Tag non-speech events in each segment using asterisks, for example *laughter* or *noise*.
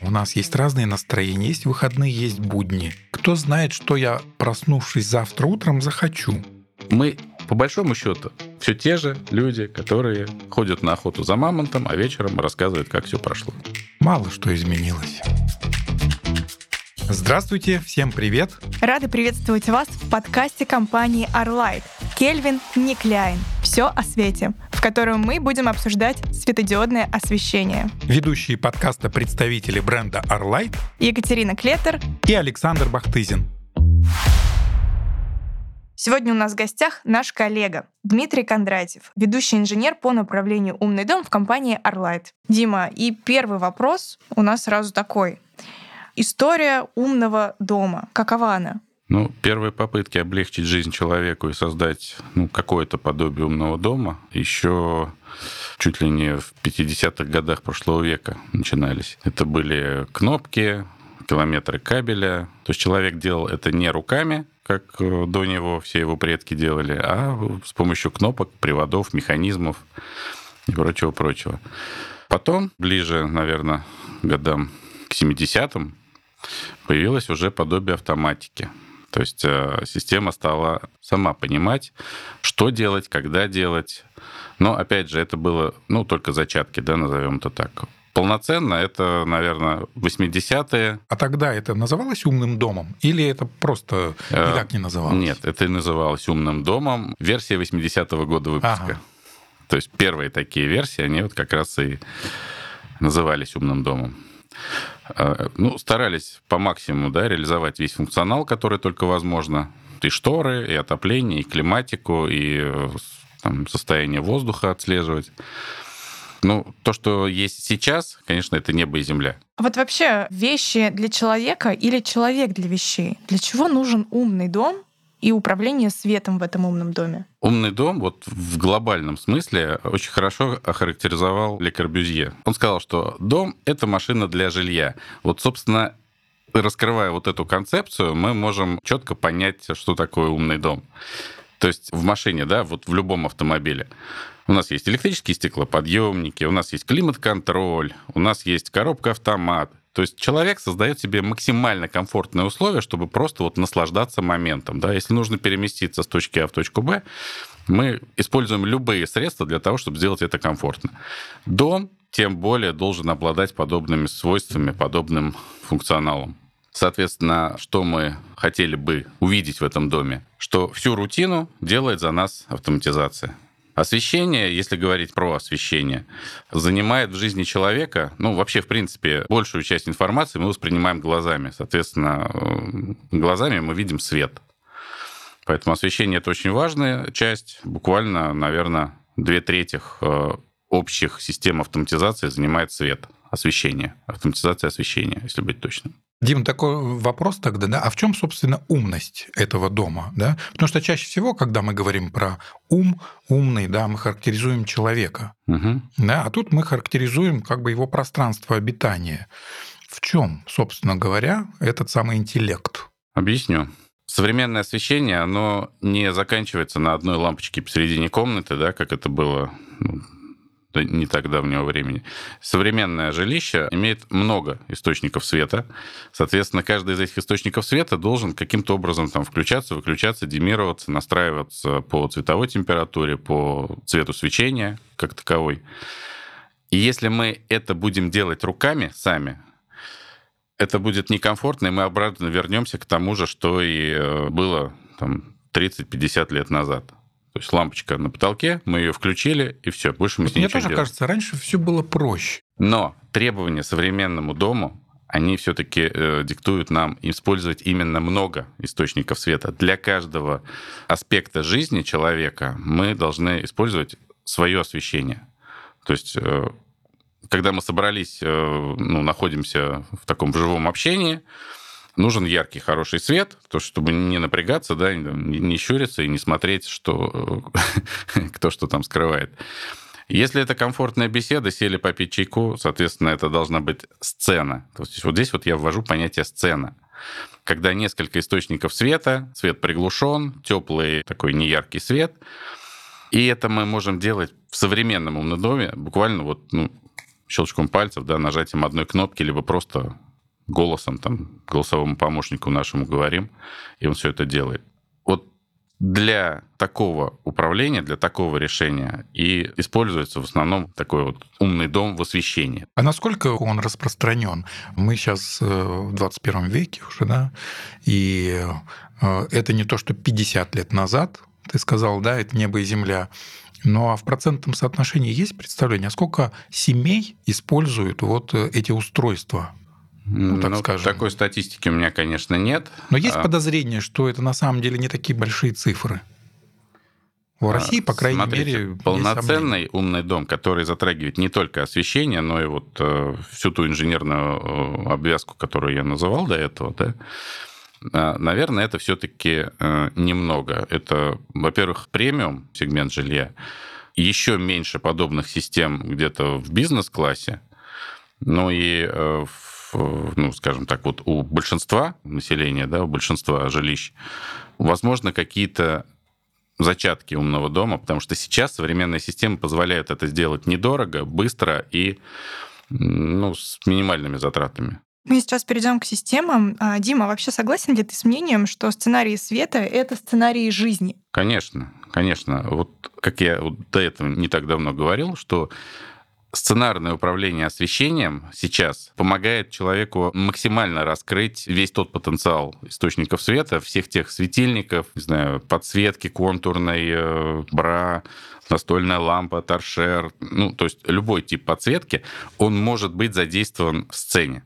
У нас есть разные настроения, есть выходные, есть будни. Кто знает, что я, проснувшись завтра утром, захочу. Мы, по большому счету, все те же люди, которые ходят на охоту за мамонтом, а вечером рассказывают, как все прошло. Мало что изменилось. Здравствуйте, всем привет. Рады приветствовать вас в подкасте компании Arlight. Кельвин Никляйн. Все о свете, в котором мы будем обсуждать светодиодное освещение. Ведущие подкаста представители бренда Arlight Екатерина Клетер и Александр Бахтызин. Сегодня у нас в гостях наш коллега Дмитрий Кондратьев, ведущий инженер по направлению «Умный дом» в компании Arlight. Дима, и первый вопрос у нас сразу такой. История умного дома. Какова она? Ну, первые попытки облегчить жизнь человеку и создать ну, какое-то подобие умного дома еще чуть ли не в 50-х годах прошлого века начинались. Это были кнопки, километры кабеля. То есть человек делал это не руками, как э, до него все его предки делали, а с помощью кнопок, приводов, механизмов и прочего-прочего. Потом, ближе, наверное, годам к 70-м, появилось уже подобие автоматики. То есть э, система стала сама понимать, что делать, когда делать. Но, опять же, это было, ну, только зачатки, да, назовем это так. Полноценно это, наверное, 80-е. А тогда это называлось умным домом? Или это просто Э, никак не называлось? Нет, это и называлось умным домом. Версия 80-го года выпуска. Ага. То есть первые такие версии, они вот как раз и назывались умным домом. Э, Ну, старались по максимуму да, реализовать весь функционал, который только возможно. И шторы, и отопление, и климатику, и э, там, состояние воздуха отслеживать. Ну, то, что есть сейчас, конечно, это небо и земля. Вот вообще вещи для человека или человек для вещей? Для чего нужен умный дом и управление светом в этом умном доме? Умный дом вот в глобальном смысле очень хорошо охарактеризовал Ле Корбюзье. Он сказал, что дом — это машина для жилья. Вот, собственно, раскрывая вот эту концепцию, мы можем четко понять, что такое умный дом. То есть в машине, да, вот в любом автомобиле. У нас есть электрические стеклоподъемники, у нас есть климат-контроль, у нас есть коробка-автомат. То есть человек создает себе максимально комфортные условия, чтобы просто вот наслаждаться моментом. Да? Если нужно переместиться с точки А в точку Б, мы используем любые средства для того, чтобы сделать это комфортно. Дом, тем более, должен обладать подобными свойствами, подобным функционалом. Соответственно, что мы хотели бы увидеть в этом доме? Что всю рутину делает за нас автоматизация. Освещение, если говорить про освещение, занимает в жизни человека, ну, вообще, в принципе, большую часть информации мы воспринимаем глазами. Соответственно, э, глазами мы видим свет. Поэтому освещение – это очень важная часть. Буквально, наверное, две трети э, общих систем автоматизации занимает свет, освещение, автоматизация освещения, если быть точным. Дим, такой вопрос тогда, да, а в чем, собственно, умность этого дома, да? Потому что чаще всего, когда мы говорим про ум, умный, да, мы характеризуем человека, Мгм. да, а тут мы характеризуем как бы его пространство обитания. В чем, собственно говоря, этот самый интеллект? Объясню. Современное освещение, оно не заканчивается на одной лампочке посередине комнаты, да, как это было да, не так давнего времени. Современное жилище имеет много источников света. Соответственно, каждый из этих источников света должен каким-то образом там включаться, выключаться, демироваться, настраиваться по цветовой температуре, по цвету свечения как таковой. И если мы это будем делать руками сами, это будет некомфортно, и мы обратно вернемся к тому же, что и э, было там 30-50 лет назад. То есть лампочка на потолке, мы ее включили, и все, больше мы Вот с ней мне тоже делаем. кажется, раньше все было проще. Но требования современному дому, они все-таки диктуют нам использовать именно много источников света. Для каждого аспекта жизни человека мы должны использовать свое освещение. То есть, э, когда мы собрались, э, ну, находимся в таком живом общении, нужен яркий, хороший свет, то, чтобы не напрягаться, да, не, щуриться и не смотреть, что, *laughs* кто что там скрывает. Если это комфортная беседа, сели попить чайку, соответственно, это должна быть сцена. То есть вот здесь вот я ввожу понятие сцена. Когда несколько источников света, свет приглушен, теплый такой неяркий свет, и это мы можем делать в современном умном доме буквально вот ну, щелчком пальцев, да, нажатием одной кнопки, либо просто голосом, там, голосовому помощнику нашему говорим, и он все это делает. Вот для такого управления, для такого решения и используется в основном такой вот умный дом в освещении. А насколько он распространен? Мы сейчас э, в 21 веке уже, да, и э, это не то, что 50 лет назад, ты сказал, да, это небо и земля, ну а в процентном соотношении есть представление, а сколько семей используют вот э, эти устройства? Ну, так ну, скажем. Такой статистики у меня, конечно, нет. Но есть а... подозрение, что это на самом деле не такие большие цифры. В а, России, по крайней Смотрите, мере, полноценный умный дом, который затрагивает не только освещение, но и вот э, всю ту инженерную э, обвязку, которую я называл до этого, да, э, наверное, это все-таки э, немного. Это, во-первых, премиум сегмент жилья, еще меньше подобных систем где-то в бизнес-классе, ну и э, в ну, скажем так, вот у большинства населения, да, у большинства жилищ, возможно, какие-то зачатки умного дома, потому что сейчас современная система позволяет это сделать недорого, быстро и ну, с минимальными затратами. Мы сейчас перейдем к системам. А, Дима, вообще согласен ли ты с мнением, что сценарии света — это сценарии жизни? Конечно, конечно. Вот как я вот до этого не так давно говорил, что Сценарное управление освещением сейчас помогает человеку максимально раскрыть весь тот потенциал источников света, всех тех светильников, не знаю, подсветки контурной, э, бра, настольная лампа, торшер, ну, то есть любой тип подсветки, он может быть задействован в сцене.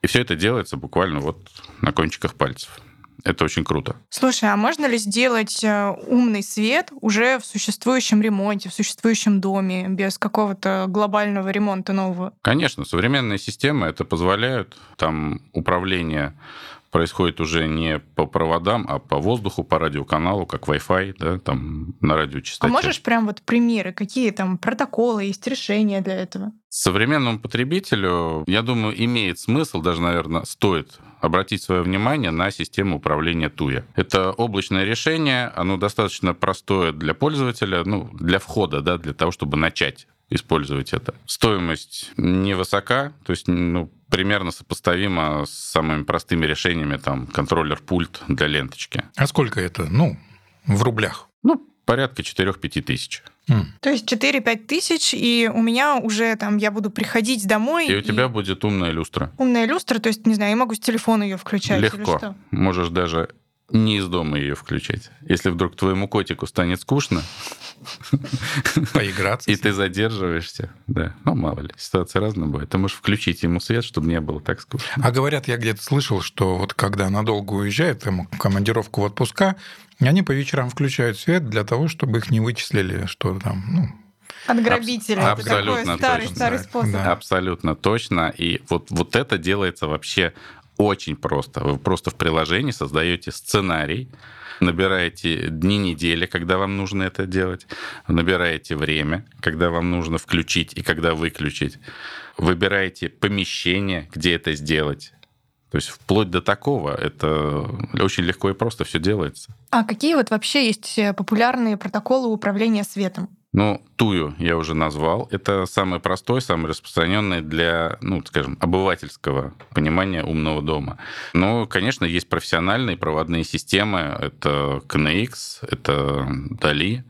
И все это делается буквально вот на кончиках пальцев. Это очень круто. Слушай, а можно ли сделать э, умный свет уже в существующем ремонте, в существующем доме, без какого-то глобального ремонта нового? Конечно, современные системы это позволяют. Там управление происходит уже не по проводам, а по воздуху, по радиоканалу, как Wi-Fi, да, там на радиочастоте. А можешь прям вот примеры, какие там протоколы, есть решения для этого? Современному потребителю, я думаю, имеет смысл, даже, наверное, стоит обратить свое внимание на систему управления Туя. Это облачное решение, оно достаточно простое для пользователя, ну, для входа, да, для того, чтобы начать использовать это. Стоимость невысока, то есть ну, примерно сопоставима с самыми простыми решениями, там, контроллер-пульт для ленточки. А сколько это, ну, в рублях? Ну, порядка 4-5 тысяч. Mm. То есть 4-5 тысяч, и у меня уже там, я буду приходить домой. И у тебя будет умная люстра. Умная люстра, то есть, не знаю, я могу с телефона ее включать. Легко. Можешь даже не из дома ее включать. Если вдруг твоему котику станет скучно, поиграться. И ты задерживаешься, да. Ну, мало ли, ситуация разная бывает. Ты можешь включить ему свет, чтобы не было так скучно. А говорят, я где-то слышал, что вот когда надолго уезжают, там, командировку в отпуска, они по вечерам включают свет для того, чтобы их не вычислили, что там, ну, от грабителя. Абсолютно это такой старый, точно. старый способ. Да. Абсолютно точно. И вот, вот это делается вообще очень просто. Вы просто в приложении создаете сценарий, набираете дни недели, когда вам нужно это делать, набираете время, когда вам нужно включить и когда выключить, выбираете помещение, где это сделать. То есть вплоть до такого это очень легко и просто все делается. А какие вот вообще есть популярные протоколы управления светом? Ну, тую я уже назвал. Это самый простой, самый распространенный для, ну, скажем, обывательского понимания умного дома. Но, конечно, есть профессиональные проводные системы. Это KNX, это DALI.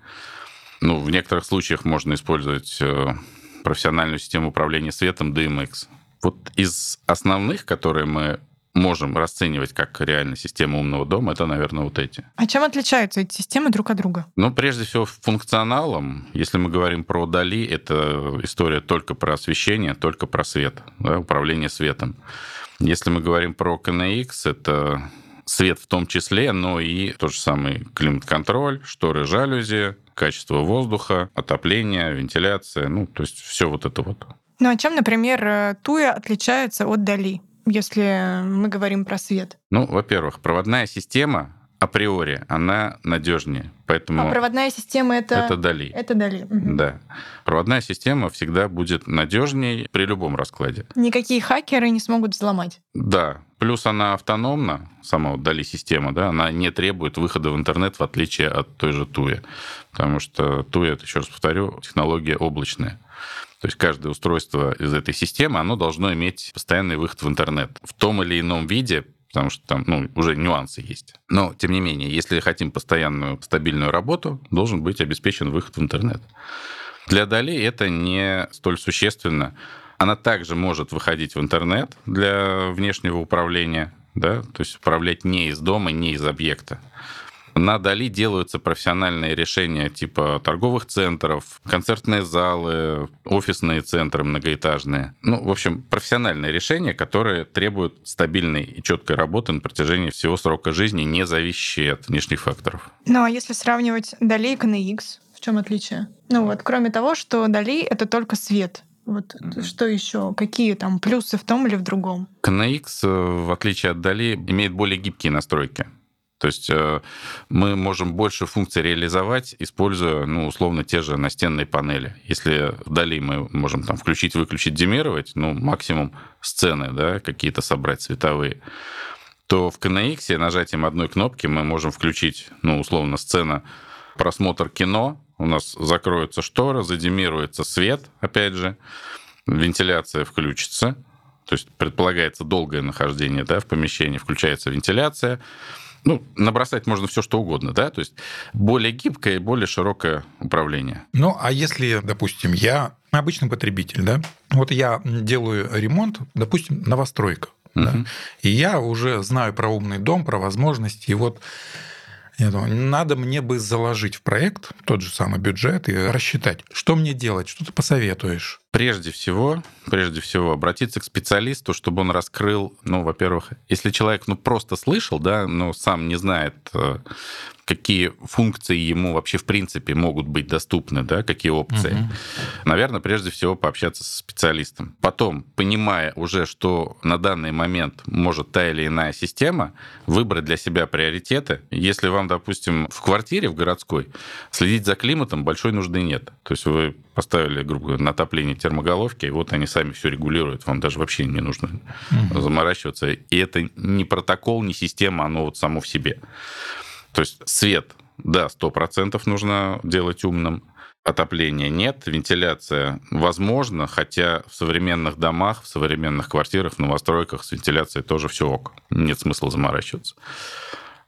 Ну, в некоторых случаях можно использовать э, профессиональную систему управления светом DMX. Вот из основных, которые мы можем расценивать как реально систему умного дома, это, наверное, вот эти. А чем отличаются эти системы друг от друга? Ну, прежде всего, функционалом. Если мы говорим про Дали, это история только про освещение, только про свет, да, управление светом. Если мы говорим про KNX, это свет в том числе, но и тот же самый климат-контроль, шторы, жалюзи, качество воздуха, отопление, вентиляция, ну, то есть все вот это вот. Ну, а чем, например, э, Туя отличается от Дали? Если мы говорим про свет? Ну, во-первых, проводная система априори, она надежнее. Поэтому а проводная система это... Это Дали. Это Дали. Угу. Да. Проводная система всегда будет надежнее при любом раскладе. Никакие хакеры не смогут взломать. Да. Плюс она автономна, сама вот Дали система, да, она не требует выхода в интернет, в отличие от той же Туя. Потому что Туя, еще раз повторю, технология облачная. То есть каждое устройство из этой системы, оно должно иметь постоянный выход в интернет в том или ином виде, потому что там ну, уже нюансы есть. Но, тем не менее, если хотим постоянную стабильную работу, должен быть обеспечен выход в интернет. Для Дали это не столь существенно. Она также может выходить в интернет для внешнего управления, да, то есть управлять не из дома, не из объекта. На Дали делаются профессиональные решения типа торговых центров, концертные залы, офисные центры многоэтажные. Ну, в общем, профессиональные решения, которые требуют стабильной и четкой работы на протяжении всего срока жизни, не зависящие от внешних факторов. Ну, а если сравнивать Дали и KNX, в чем отличие? Ну вот, кроме того, что Дали — это только свет, вот mm-hmm. что еще? Какие там плюсы в том или в другом? KNX, э, в отличие от Дали, имеет более гибкие настройки. То есть э, мы можем больше функций реализовать, используя, ну, условно, те же настенные панели. Если вдали мы можем там включить, выключить, демировать, ну, максимум сцены, да, какие-то собрать цветовые, то в KNX нажатием одной кнопки мы можем включить, ну, условно, сцена просмотр кино, у нас закроются шторы, задемируется свет, опять же, вентиляция включится, то есть предполагается долгое нахождение да, в помещении, включается вентиляция, ну, набросать можно все, что угодно, да, то есть более гибкое и более широкое управление. Ну, а если, допустим, я обычный потребитель, да, вот я делаю ремонт, допустим, новостройка, угу. да, и я уже знаю про умный дом, про возможности, и вот я думаю, надо мне бы заложить в проект тот же самый бюджет и рассчитать, что мне делать, что ты посоветуешь. Прежде всего, прежде всего, обратиться к специалисту, чтобы он раскрыл, ну, во-первых, если человек, ну, просто слышал, да, но сам не знает, э, какие функции ему вообще в принципе могут быть доступны, да, какие опции. Угу. Наверное, прежде всего пообщаться со специалистом. Потом, понимая уже, что на данный момент может та или иная система, выбрать для себя приоритеты. Если вам, допустим, в квартире, в городской, следить за климатом большой нужды нет. То есть вы поставили, грубо говоря, на отопление термоголовки, и вот они сами все регулируют, вам даже вообще не нужно угу. заморачиваться. И это не протокол, не система, оно вот само в себе. То есть свет, да, 100% нужно делать умным, отопления нет, вентиляция возможно, хотя в современных домах, в современных квартирах, в новостройках с вентиляцией тоже все ок. Нет смысла заморачиваться.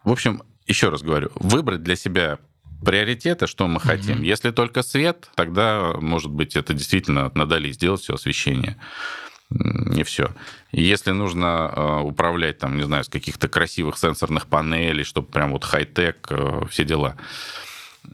В общем, еще раз говорю, выбрать для себя приоритеты, что мы хотим. Mm-hmm. Если только свет, тогда, может быть, это действительно надали сделать все освещение не все. Если нужно э, управлять, там, не знаю, с каких-то красивых сенсорных панелей, чтобы прям вот хай-тек, э, все дела,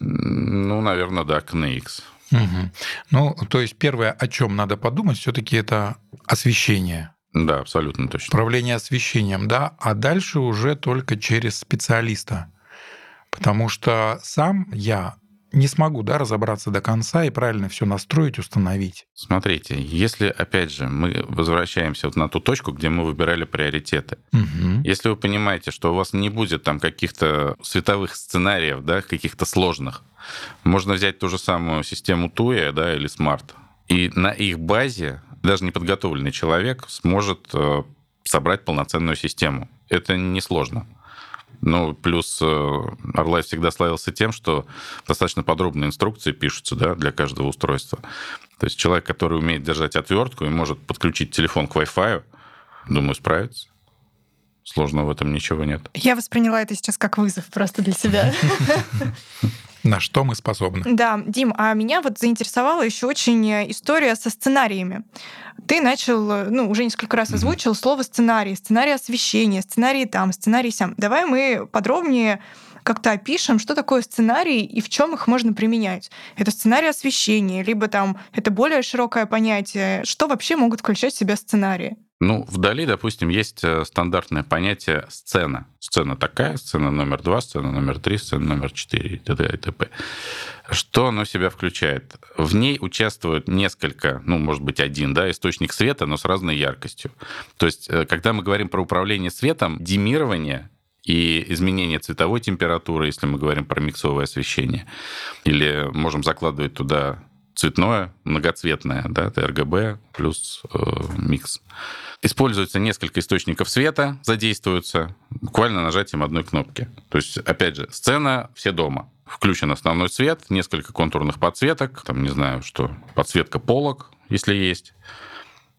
ну, наверное, да, KNX. Угу. Ну, то есть первое, о чем надо подумать, все-таки это освещение. Да, абсолютно точно. Управление освещением, да, а дальше уже только через специалиста. Потому что сам я не смогу да, разобраться до конца и правильно все настроить, установить. Смотрите, если, опять же, мы возвращаемся вот на ту точку, где мы выбирали приоритеты. Угу. Если вы понимаете, что у вас не будет там каких-то световых сценариев, да, каких-то сложных, можно взять ту же самую систему TUE да, или Smart, и на их базе даже неподготовленный человек сможет э, собрать полноценную систему. Это несложно. Ну, плюс Орлай э, всегда славился тем, что достаточно подробные инструкции пишутся да, для каждого устройства. То есть человек, который умеет держать отвертку и может подключить телефон к Wi-Fi, думаю, справится. Сложного в этом ничего нет. Я восприняла это сейчас как вызов просто для себя. На что мы способны. Да, Дим, а меня вот заинтересовала еще очень история со сценариями. Ты начал, ну, уже несколько раз озвучил mm-hmm. слово сценарий, сценарий освещения, сценарий там, сценарий сям. Давай мы подробнее как-то опишем, что такое сценарий и в чем их можно применять. Это сценарий освещения, либо там это более широкое понятие. Что вообще могут включать в себя сценарии? Ну, вдали, допустим, есть э, стандартное понятие сцена. Сцена такая, сцена номер два, сцена номер три, сцена номер четыре и т.д. и т.п. Что оно себя включает? В ней участвуют несколько, ну, может быть, один, да, источник света, но с разной яркостью. То есть, э, когда мы говорим про управление светом, димирование и изменение цветовой температуры, если мы говорим про миксовое освещение, или можем закладывать туда цветное, многоцветное, да, это RGB плюс э, микс. Используется несколько источников света, задействуются буквально нажатием одной кнопки. То есть, опять же, сцена все дома. Включен основной свет, несколько контурных подсветок, там, не знаю, что, подсветка полок, если есть.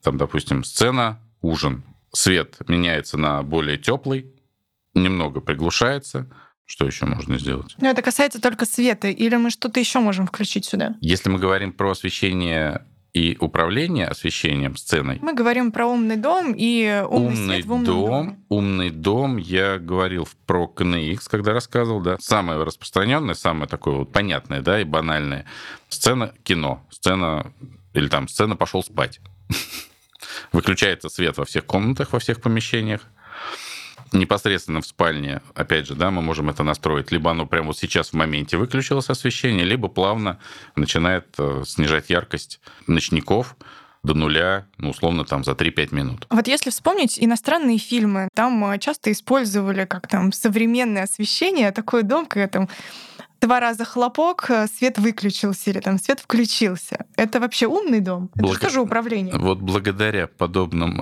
Там, допустим, сцена, ужин. Свет меняется на более теплый, немного приглушается. Что еще можно сделать? Но это касается только света, или мы что-то еще можем включить сюда? Если мы говорим про освещение и управление освещением сценой. Мы говорим про умный дом и умный, умный свет в умном дом, доме. умный дом, я говорил про KNX, когда рассказывал, да, самое распространенное, самое такое вот понятное, да, и банальное. Сцена кино, сцена или там сцена пошел спать. *laughs* Выключается свет во всех комнатах, во всех помещениях. Непосредственно в спальне, опять же, да, мы можем это настроить. Либо оно прямо вот сейчас в моменте выключилось освещение, либо плавно начинает э, снижать яркость ночников до нуля, ну, условно, там, за 3-5 минут. Вот если вспомнить иностранные фильмы, там э, часто использовали как там современное освещение, такой дом, когда там два раза хлопок, э, свет выключился или там свет включился. Это вообще умный дом? Это что же управление? Вот благодаря подобным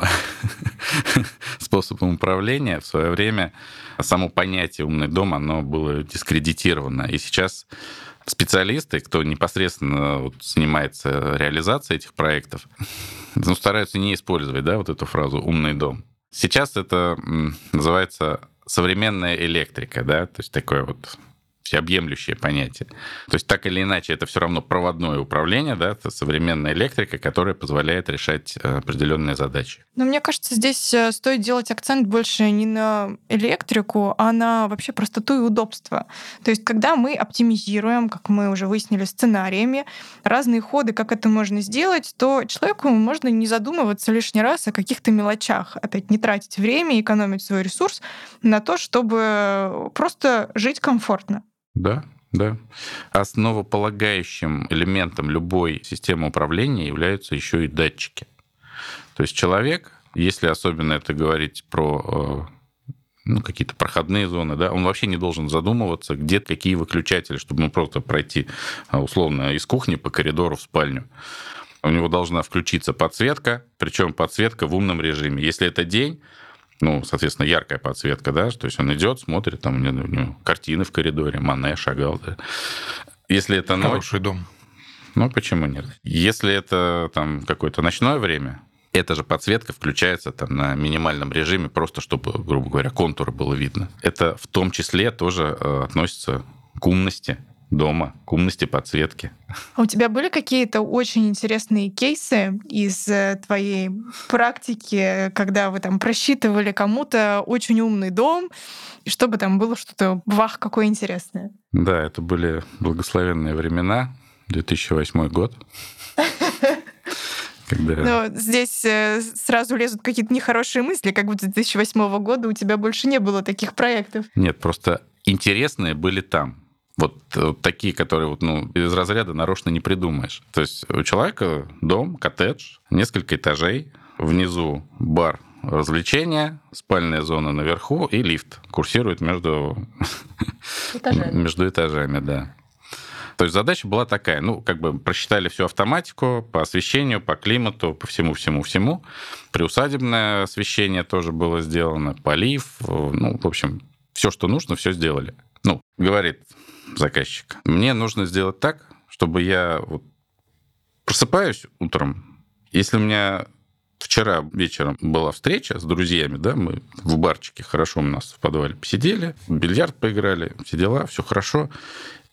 *laughs* способам управления в свое время само понятие «умный дом» оно было дискредитировано. И сейчас специалисты, кто непосредственно вот занимается реализацией этих проектов, *laughs* ну, стараются не использовать да, вот эту фразу «умный дом». Сейчас это называется современная электрика, да, то есть такое вот всеобъемлющее понятие. То есть так или иначе это все равно проводное управление, да, это современная электрика, которая позволяет решать э, определенные задачи. Но мне кажется, здесь э, стоит делать акцент больше не на электрику, а на вообще простоту и удобство. То есть, когда мы оптимизируем, как мы уже выяснили, сценариями, разные ходы, как это можно сделать, то человеку можно не задумываться лишний раз о каких-то мелочах. Опять не тратить время, экономить свой ресурс на то, чтобы просто жить комфортно. Да, да. Основополагающим элементом любой системы управления являются еще и датчики. То есть человек, если особенно это говорить про э, ну, какие-то проходные зоны, да, он вообще не должен задумываться, где какие выключатели, чтобы ну, просто пройти а, условно из кухни по коридору в спальню. У него должна включиться подсветка, причем подсветка в умном режиме. Если это день, ну, соответственно, яркая подсветка, да, то есть он идет, смотрит, там у него, у него картины в коридоре, Мане шагал, да. Если это ночь, Хороший дом. ну почему нет? Если это там какое-то ночное время, эта же подсветка включается там на минимальном режиме, просто чтобы, грубо говоря, контуры было видно. Это в том числе тоже э, относится к умности дома, к умности подсветки. А у тебя были какие-то очень интересные кейсы из э, твоей практики, когда вы там просчитывали кому-то очень умный дом, и чтобы там было что-то, вах, какое интересное? Да, это были благословенные времена, 2008 год. *laughs* Когда... Но здесь э, сразу лезут какие-то нехорошие мысли, как будто с 2008 года у тебя больше не было таких проектов. Нет, просто интересные были там. Вот, вот такие, которые вот, ну, из разряда нарочно не придумаешь. То есть у человека дом, коттедж, несколько этажей, внизу бар развлечения, спальная зона наверху и лифт курсирует между *laughs* Этажами. *laughs* между этажами, да. То есть задача была такая, ну, как бы просчитали всю автоматику по освещению, по климату, по всему-всему-всему. Приусадебное освещение тоже было сделано, полив, ну, в общем, все, что нужно, все сделали. Ну, говорит заказчик, мне нужно сделать так, чтобы я вот просыпаюсь утром, если у меня вчера вечером была встреча с друзьями, да, мы в барчике хорошо у нас в подвале посидели, бильярд поиграли, все дела, все хорошо.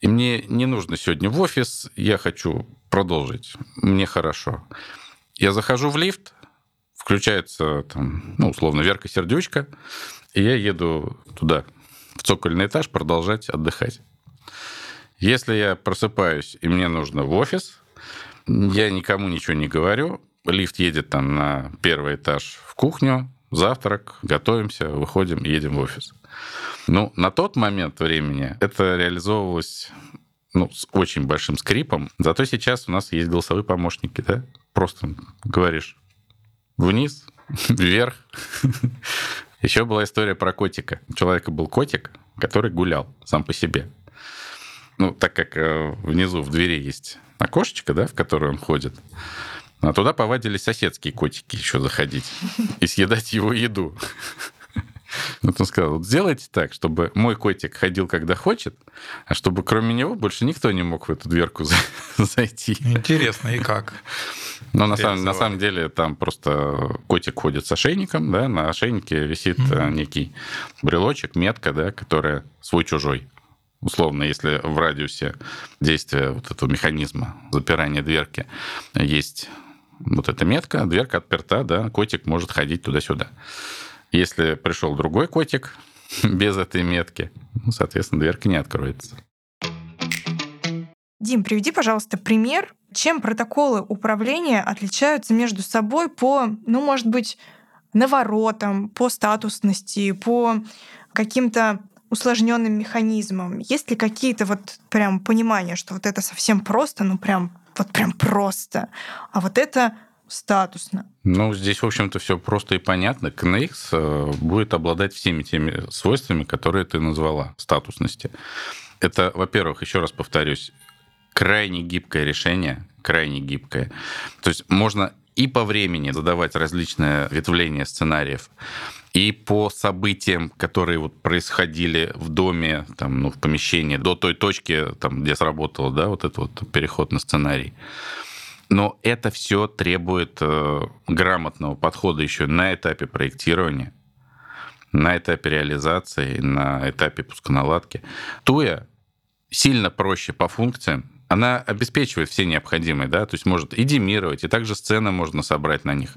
И мне не нужно сегодня в офис, я хочу продолжить, мне хорошо. Я захожу в лифт, включается там, ну, условно, Верка Сердючка, и я еду туда, в цокольный этаж, продолжать отдыхать. Если я просыпаюсь, и мне нужно в офис, я никому ничего не говорю, лифт едет там на первый этаж в кухню, завтрак, готовимся, выходим, едем в офис. Ну, на тот момент времени это реализовывалось ну, с очень большим скрипом. Зато сейчас у нас есть голосовые помощники, да? Просто говоришь вниз, *laughs* вверх. *laughs* Еще была история про котика. У человека был котик, который гулял сам по себе. Ну, так как э, внизу в двери есть окошечко, да, в которое он ходит, а туда повадились соседские котики еще заходить и съедать его еду. *laughs* Вот он сказал, вот сделайте так, чтобы мой котик ходил, когда хочет, а чтобы кроме него больше никто не мог в эту дверку *laughs* зайти. Интересно, и как? Но на самом, на самом деле там просто котик ходит с ошейником, да, на ошейнике висит mm-hmm. некий брелочек, метка, да, которая свой-чужой. Условно, если в радиусе действия вот этого механизма запирания дверки есть вот эта метка, дверка отперта, да, котик может ходить туда-сюда. Если пришел другой котик *laughs* без этой метки, ну, соответственно, дверка не откроется. Дим, приведи, пожалуйста, пример, чем протоколы управления отличаются между собой по, ну, может быть, наворотам, по статусности, по каким-то усложненным механизмам. Есть ли какие-то вот прям понимания, что вот это совсем просто, ну прям вот прям просто, а вот это статусно. Ну, здесь, в общем-то, все просто и понятно. KNX э, будет обладать всеми теми свойствами, которые ты назвала, статусности. Это, во-первых, еще раз повторюсь, крайне гибкое решение, крайне гибкое. То есть можно и по времени задавать различные ветвления сценариев, и по событиям, которые вот происходили в доме, там, ну, в помещении, до той точки, там, где сработало, да, вот этот вот переход на сценарий. Но это все требует э, грамотного подхода еще на этапе проектирования, на этапе реализации, на этапе пусконаладки. Туя сильно проще по функциям, она обеспечивает все необходимые, да, то есть может и демировать, и также сцены можно собрать на них.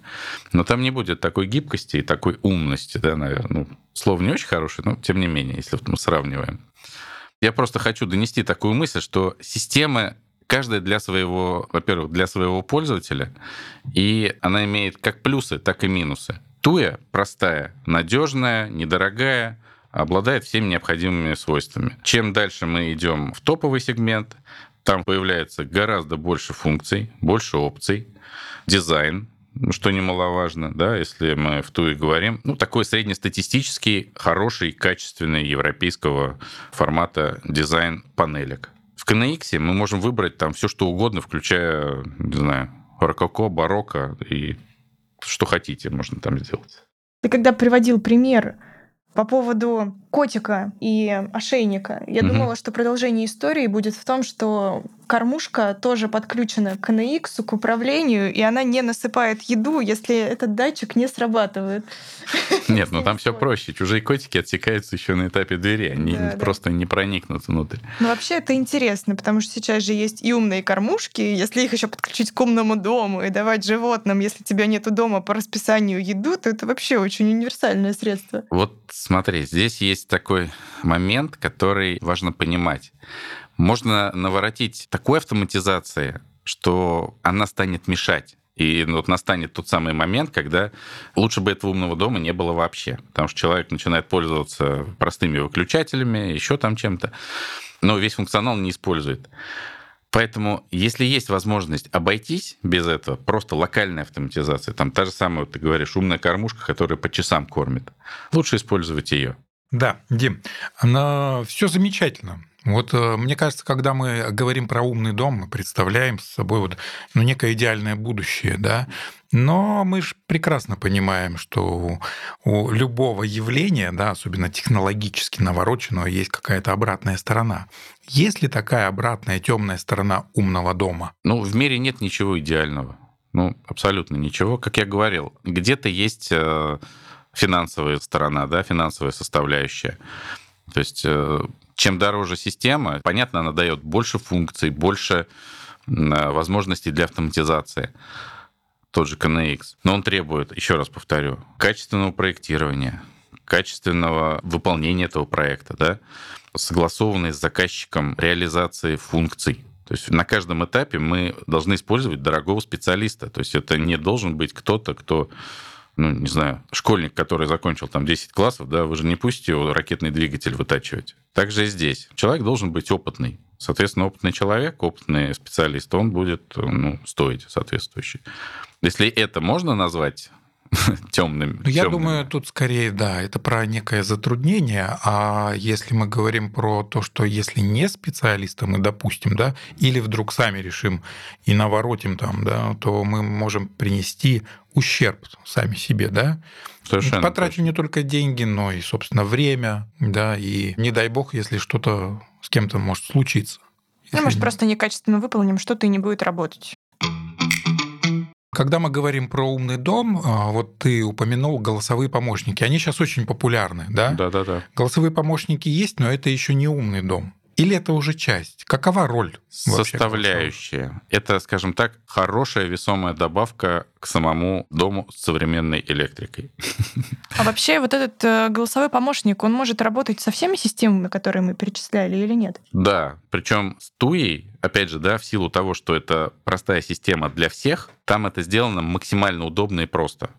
Но там не будет такой гибкости и такой умности, да, наверное. Ну, слово не очень хорошее, но тем не менее, если вот мы сравниваем. Я просто хочу донести такую мысль, что системы каждая для своего, во-первых, для своего пользователя, и она имеет как плюсы, так и минусы. Туя простая, надежная, недорогая, обладает всеми необходимыми свойствами. Чем дальше мы идем в топовый сегмент, там появляется гораздо больше функций, больше опций, дизайн, что немаловажно, да, если мы в Туе говорим, ну, такой среднестатистический, хороший, качественный европейского формата дизайн панелек. В KNX мы можем выбрать там все, что угодно, включая, не знаю, рококо, барокко и что хотите можно там сделать. Ты когда приводил пример по поводу котика и ошейника, я угу. думала, что продолжение истории будет в том, что кормушка тоже подключена к NX, к управлению, и она не насыпает еду, если этот датчик не срабатывает. *laughs* Нет, ну там все проще. Чужие котики отсекаются еще на этапе двери, они да, просто да. не проникнут внутрь. Ну вообще это интересно, потому что сейчас же есть и умные кормушки, если их еще подключить к умному дому и давать животным, если тебя нету дома по расписанию еду, то это вообще очень универсальное средство. Вот смотри, здесь есть такой момент, который важно понимать можно наворотить такой автоматизации, что она станет мешать. И вот настанет тот самый момент, когда лучше бы этого умного дома не было вообще. Потому что человек начинает пользоваться простыми выключателями, еще там чем-то, но весь функционал не использует. Поэтому, если есть возможность обойтись без этого, просто локальная автоматизация, там та же самая, вот ты говоришь, умная кормушка, которая по часам кормит, лучше использовать ее. Да, Дим, все замечательно. Вот э, мне кажется, когда мы говорим про умный дом, мы представляем с собой вот, ну, некое идеальное будущее, да, но мы же прекрасно понимаем, что у, у любого явления, да, особенно технологически навороченного, есть какая-то обратная сторона. Есть ли такая обратная темная сторона умного дома? Ну, в мире нет ничего идеального. Ну, абсолютно ничего. Как я говорил, где-то есть э, финансовая сторона, да, финансовая составляющая. То есть э, чем дороже система, понятно, она дает больше функций, больше возможностей для автоматизации. Тот же KNX. Но он требует, еще раз повторю, качественного проектирования, качественного выполнения этого проекта, да, согласованной с заказчиком реализации функций. То есть на каждом этапе мы должны использовать дорогого специалиста. То есть это не должен быть кто-то, кто ну, не знаю, школьник, который закончил там 10 классов, да, вы же не пустите его ракетный двигатель вытачивать. Также и здесь. Человек должен быть опытный. Соответственно, опытный человек, опытный специалист, он будет ну, стоить соответствующий. Если это можно назвать *laughs* темными. Ну, я думаю, тут скорее, да, это про некое затруднение, а если мы говорим про то, что если не специалисты, мы допустим, да, или вдруг сами решим и наворотим там, да, то мы можем принести ущерб сами себе, да, Совершенно потратим точно. не только деньги, но и, собственно, время, да, и не дай бог, если что-то с кем-то может случиться. Ну, может, просто некачественно выполним что-то и не будет работать. Когда мы говорим про умный дом, а, вот ты упомянул голосовые помощники. Они сейчас очень популярны, да? Да-да-да. Голосовые помощники есть, но это еще не умный дом. Или это уже часть? Какова роль? вообще Составляющая. Это, скажем так, хорошая весомая добавка к самому дому с современной электрикой. А вообще вот этот э, голосовой помощник, он может работать со всеми системами, которые мы перечисляли, или нет? Да, причем с Туей, опять же, да, в силу того, что это простая система для всех, там это сделано максимально удобно и просто.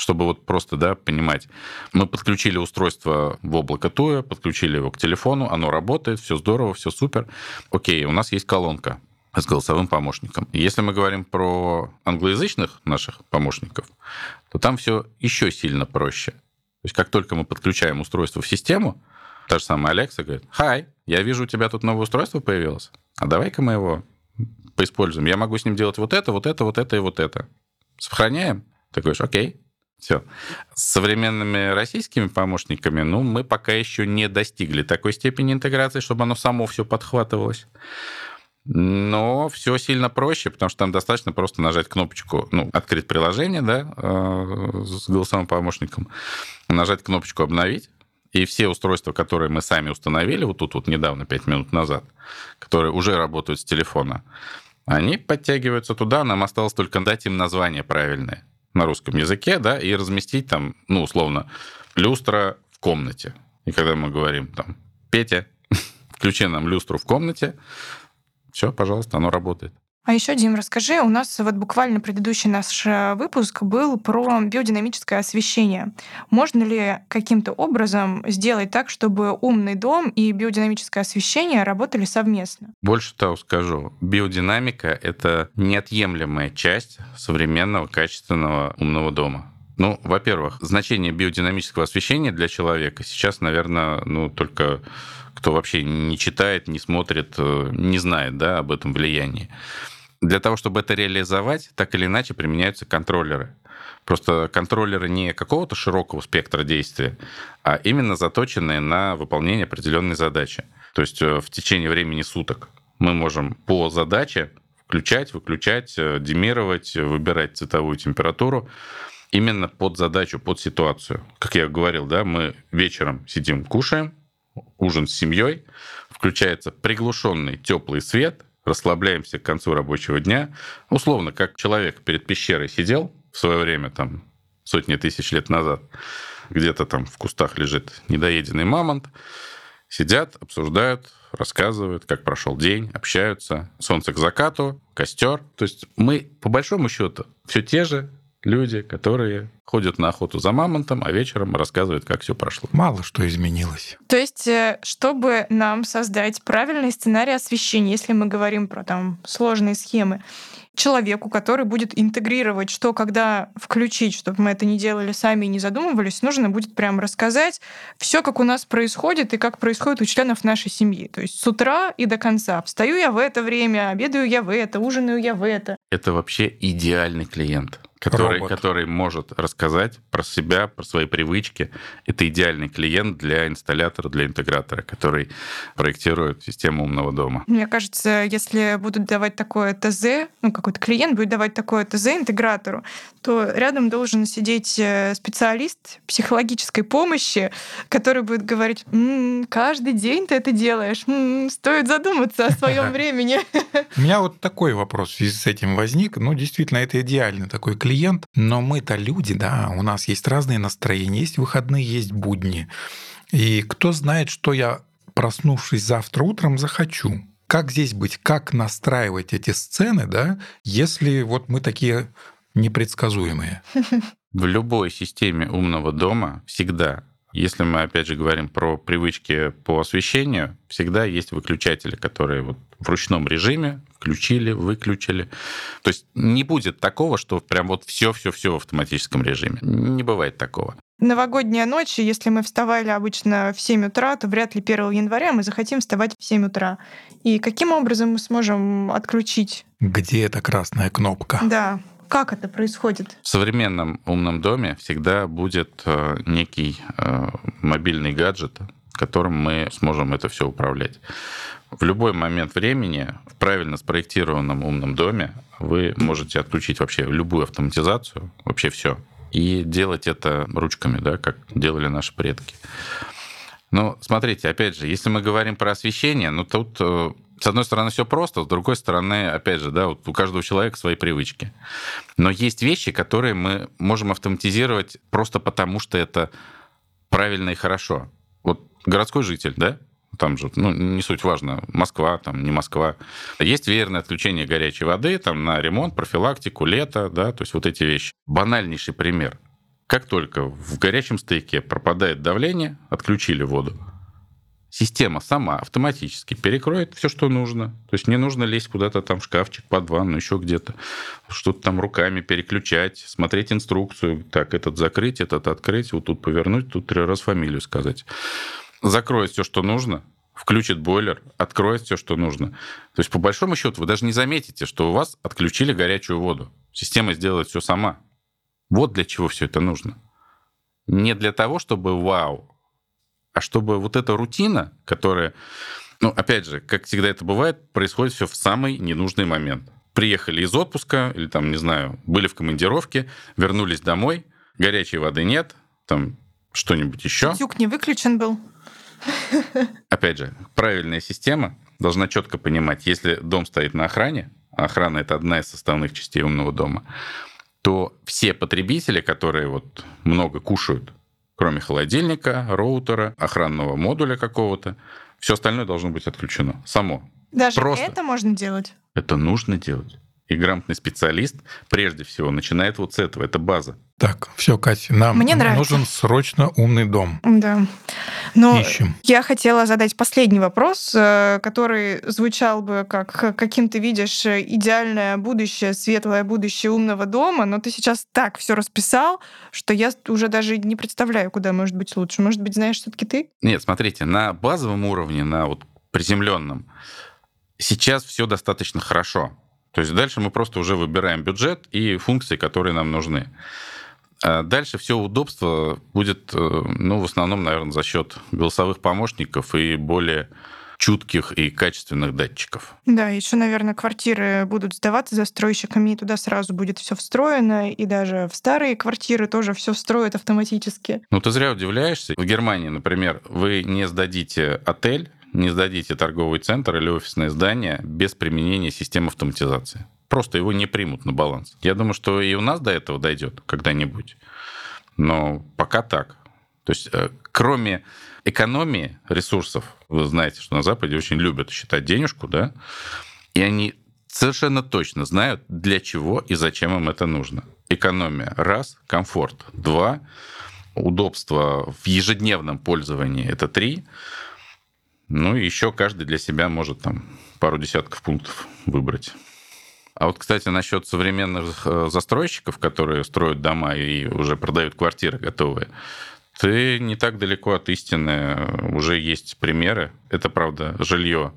Чтобы вот просто, да, понимать. Мы подключили устройство в облако Туя, подключили его к телефону, оно работает, все здорово, все супер. Окей, у нас есть колонка с голосовым помощником. Если мы говорим про англоязычных наших помощников, то там все еще сильно проще. То есть как только мы подключаем устройство в систему, та же самая Алекса говорит, «Хай, я вижу, у тебя тут новое устройство появилось, а давай-ка мы его поиспользуем. Я могу с ним делать вот это, вот это, вот это и вот это. Сохраняем?» Ты говоришь, окей, все. С современными российскими помощниками, ну, мы пока еще не достигли такой степени интеграции, чтобы оно само все подхватывалось. Но все сильно проще, потому что там достаточно просто нажать кнопочку, ну, открыть приложение, да, э, с голосовым помощником, нажать кнопочку «Обновить», и все устройства, которые мы сами установили, вот тут вот недавно, 5 минут назад, которые уже работают с телефона, они подтягиваются туда, нам осталось только дать им название правильное на русском языке, да, и разместить там, ну, условно, люстра в комнате. И когда мы говорим там, Петя, *laughs* включи нам люстру в комнате, все, пожалуйста, оно работает. А еще, Дим, расскажи, у нас вот буквально предыдущий наш э, выпуск был про биодинамическое освещение. Можно ли каким-то образом сделать так, чтобы умный дом и биодинамическое освещение работали совместно? Больше того скажу, биодинамика — это неотъемлемая часть современного качественного умного дома. Ну, во-первых, значение биодинамического освещения для человека сейчас, наверное, ну, только кто вообще не читает, не смотрит, э, не знает да, об этом влиянии. Для того, чтобы это реализовать, так или иначе применяются контроллеры. Просто контроллеры не какого-то широкого спектра действия, а именно заточенные на выполнение определенной задачи. То есть э, в течение времени суток мы можем по задаче включать, выключать, э, демировать, выбирать цветовую температуру именно под задачу, под ситуацию. Как я говорил, да, мы вечером сидим, кушаем, ужин с семьей, включается приглушенный теплый свет, расслабляемся к концу рабочего дня. Условно, как человек перед пещерой сидел в свое время, там, сотни тысяч лет назад, где-то там в кустах лежит недоеденный мамонт, сидят, обсуждают, рассказывают, как прошел день, общаются. Солнце к закату, костер. То есть мы, по большому счету, все те же люди, которые ходят на охоту за мамонтом, а вечером рассказывают, как все прошло. Мало что изменилось. То есть, э, чтобы нам создать правильный сценарий освещения, если мы говорим про там сложные схемы, человеку, который будет интегрировать, что когда включить, чтобы мы это не делали сами и не задумывались, нужно будет прям рассказать все, как у нас происходит и как происходит у членов нашей семьи. То есть с утра и до конца. Встаю я в это время, обедаю я в это, ужинаю я в это. Это вообще идеальный клиент, который, Робот. который может рассказать про себя, про свои привычки. Это идеальный клиент для инсталлятора, для интегратора, который проектирует систему умного дома. Мне кажется, если будут давать такое ТЗ, ну, какой-то клиент будет давать такое ТЗ интегратору, то рядом должен сидеть э, специалист психологической помощи, который будет говорить, «М, каждый день ты это делаешь, М, стоит задуматься о своем *laughs* времени. У меня вот такой вопрос в связи с этим возник. Ну, действительно, это идеальный такой клиент, но мы-то люди, да, у нас есть разные настроения, есть выходные, есть будни. И кто знает, что я, проснувшись завтра утром, захочу. Как здесь быть? Как настраивать эти сцены, да, если вот мы такие непредсказуемые? В любой системе умного дома всегда, если мы опять же говорим про привычки по освещению, всегда есть выключатели, которые вот в ручном режиме, включили, выключили. То есть не будет такого, что прям вот все-все-все в автоматическом режиме. Не бывает такого. Новогодняя ночь, если мы вставали обычно в 7 утра, то вряд ли 1 января мы захотим вставать в 7 утра. И каким образом мы сможем отключить? Где эта красная кнопка? Да, как это происходит? В современном умном доме всегда будет э, некий э, мобильный гаджет, которым мы сможем это все управлять. В любой момент времени в правильно спроектированном умном доме вы можете отключить вообще любую автоматизацию, вообще все и делать это ручками, да, как делали наши предки. Ну, смотрите, опять же, если мы говорим про освещение, ну тут э, с одной стороны все просто, с другой стороны, опять же, да, вот у каждого человека свои привычки. Но есть вещи, которые мы можем автоматизировать просто потому, что это правильно и хорошо. Вот городской житель, да, там же, ну, не суть важно, Москва, там, не Москва. Есть верное отключение горячей воды, там, на ремонт, профилактику, лето, да, то есть вот эти вещи. Банальнейший пример. Как только в горячем стояке пропадает давление, отключили воду, система сама автоматически перекроет все, что нужно. То есть не нужно лезть куда-то там в шкафчик, под ванну, еще где-то, что-то там руками переключать, смотреть инструкцию, так, этот закрыть, этот открыть, вот тут повернуть, тут три раза фамилию сказать закроет все, что нужно, включит бойлер, откроет все, что нужно. То есть, по большому счету, вы даже не заметите, что у вас отключили горячую воду. Система сделает все сама. Вот для чего все это нужно. Не для того, чтобы вау, а чтобы вот эта рутина, которая, ну, опять же, как всегда это бывает, происходит все в самый ненужный момент. Приехали из отпуска, или там, не знаю, были в командировке, вернулись домой, горячей воды нет, там что-нибудь еще. Тюк не выключен был. Опять же, правильная система должна четко понимать, если дом стоит на охране, а охрана это одна из составных частей умного дома, то все потребители, которые вот много кушают, кроме холодильника, роутера, охранного модуля какого-то, все остальное должно быть отключено само. Даже Просто. это можно делать? Это нужно делать. И грамотный специалист прежде всего начинает вот с этого. Это база. Так, все, Катя, нам Мне нужен срочно умный дом. Да. Но Ищем. я хотела задать последний вопрос, э, который звучал бы как каким ты видишь идеальное будущее, светлое будущее умного дома, но ты сейчас так все расписал, что я уже даже не представляю, куда может быть лучше. Может быть, знаешь все-таки ты? Нет, смотрите, на базовом уровне, на вот приземленном, сейчас все достаточно хорошо. То есть дальше мы просто уже выбираем бюджет и функции, которые нам нужны. А дальше все удобство будет, э, ну, в основном, наверное, за счет голосовых помощников и более чутких и качественных датчиков. Да, еще, наверное, квартиры будут сдаваться застройщиками, и туда сразу будет все встроено, и даже в старые квартиры тоже все встроят автоматически. Ну, ты зря удивляешься. В Германии, например, вы не сдадите отель, не сдадите торговый центр или офисное здание без применения системы автоматизации. Просто его не примут на баланс. Я думаю, что и у нас до этого дойдет когда-нибудь. Но пока так. То есть, э, кроме экономии ресурсов, вы знаете, что на Западе очень любят считать денежку, да, и они совершенно точно знают, для чего и зачем им это нужно. Экономия. Раз. Комфорт. Два. Удобство в ежедневном пользовании. Это три. Ну и еще каждый для себя может там пару десятков пунктов выбрать. А вот, кстати, насчет современных э, застройщиков, которые строят дома и уже продают квартиры готовые, ты не так далеко от истины. Уже есть примеры. Это, правда, жилье,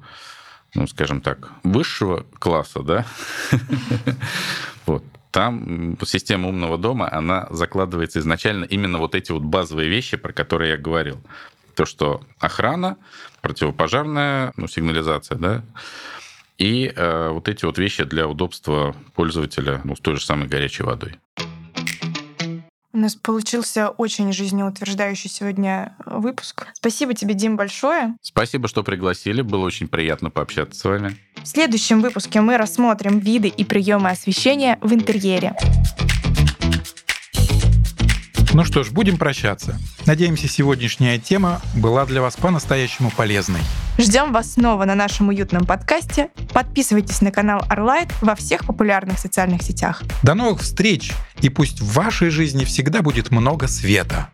ну, скажем так, высшего класса, да? *laughs* Вот. Там система умного дома, она закладывается изначально именно вот эти вот базовые вещи, про которые я говорил. То, что охрана, противопожарная, ну, сигнализация, да, и э, вот эти вот вещи для удобства пользователя ну, с той же самой горячей водой. У нас получился очень жизнеутверждающий сегодня выпуск. Спасибо тебе, Дим, большое. Спасибо, что пригласили. Было очень приятно пообщаться с вами. В следующем выпуске мы рассмотрим виды и приемы освещения в интерьере. Ну что ж, будем прощаться. Надеемся, сегодняшняя тема была для вас по-настоящему полезной. Ждем вас снова на нашем уютном подкасте. Подписывайтесь на канал Arlight во всех популярных социальных сетях. До новых встреч! И пусть в вашей жизни всегда будет много света.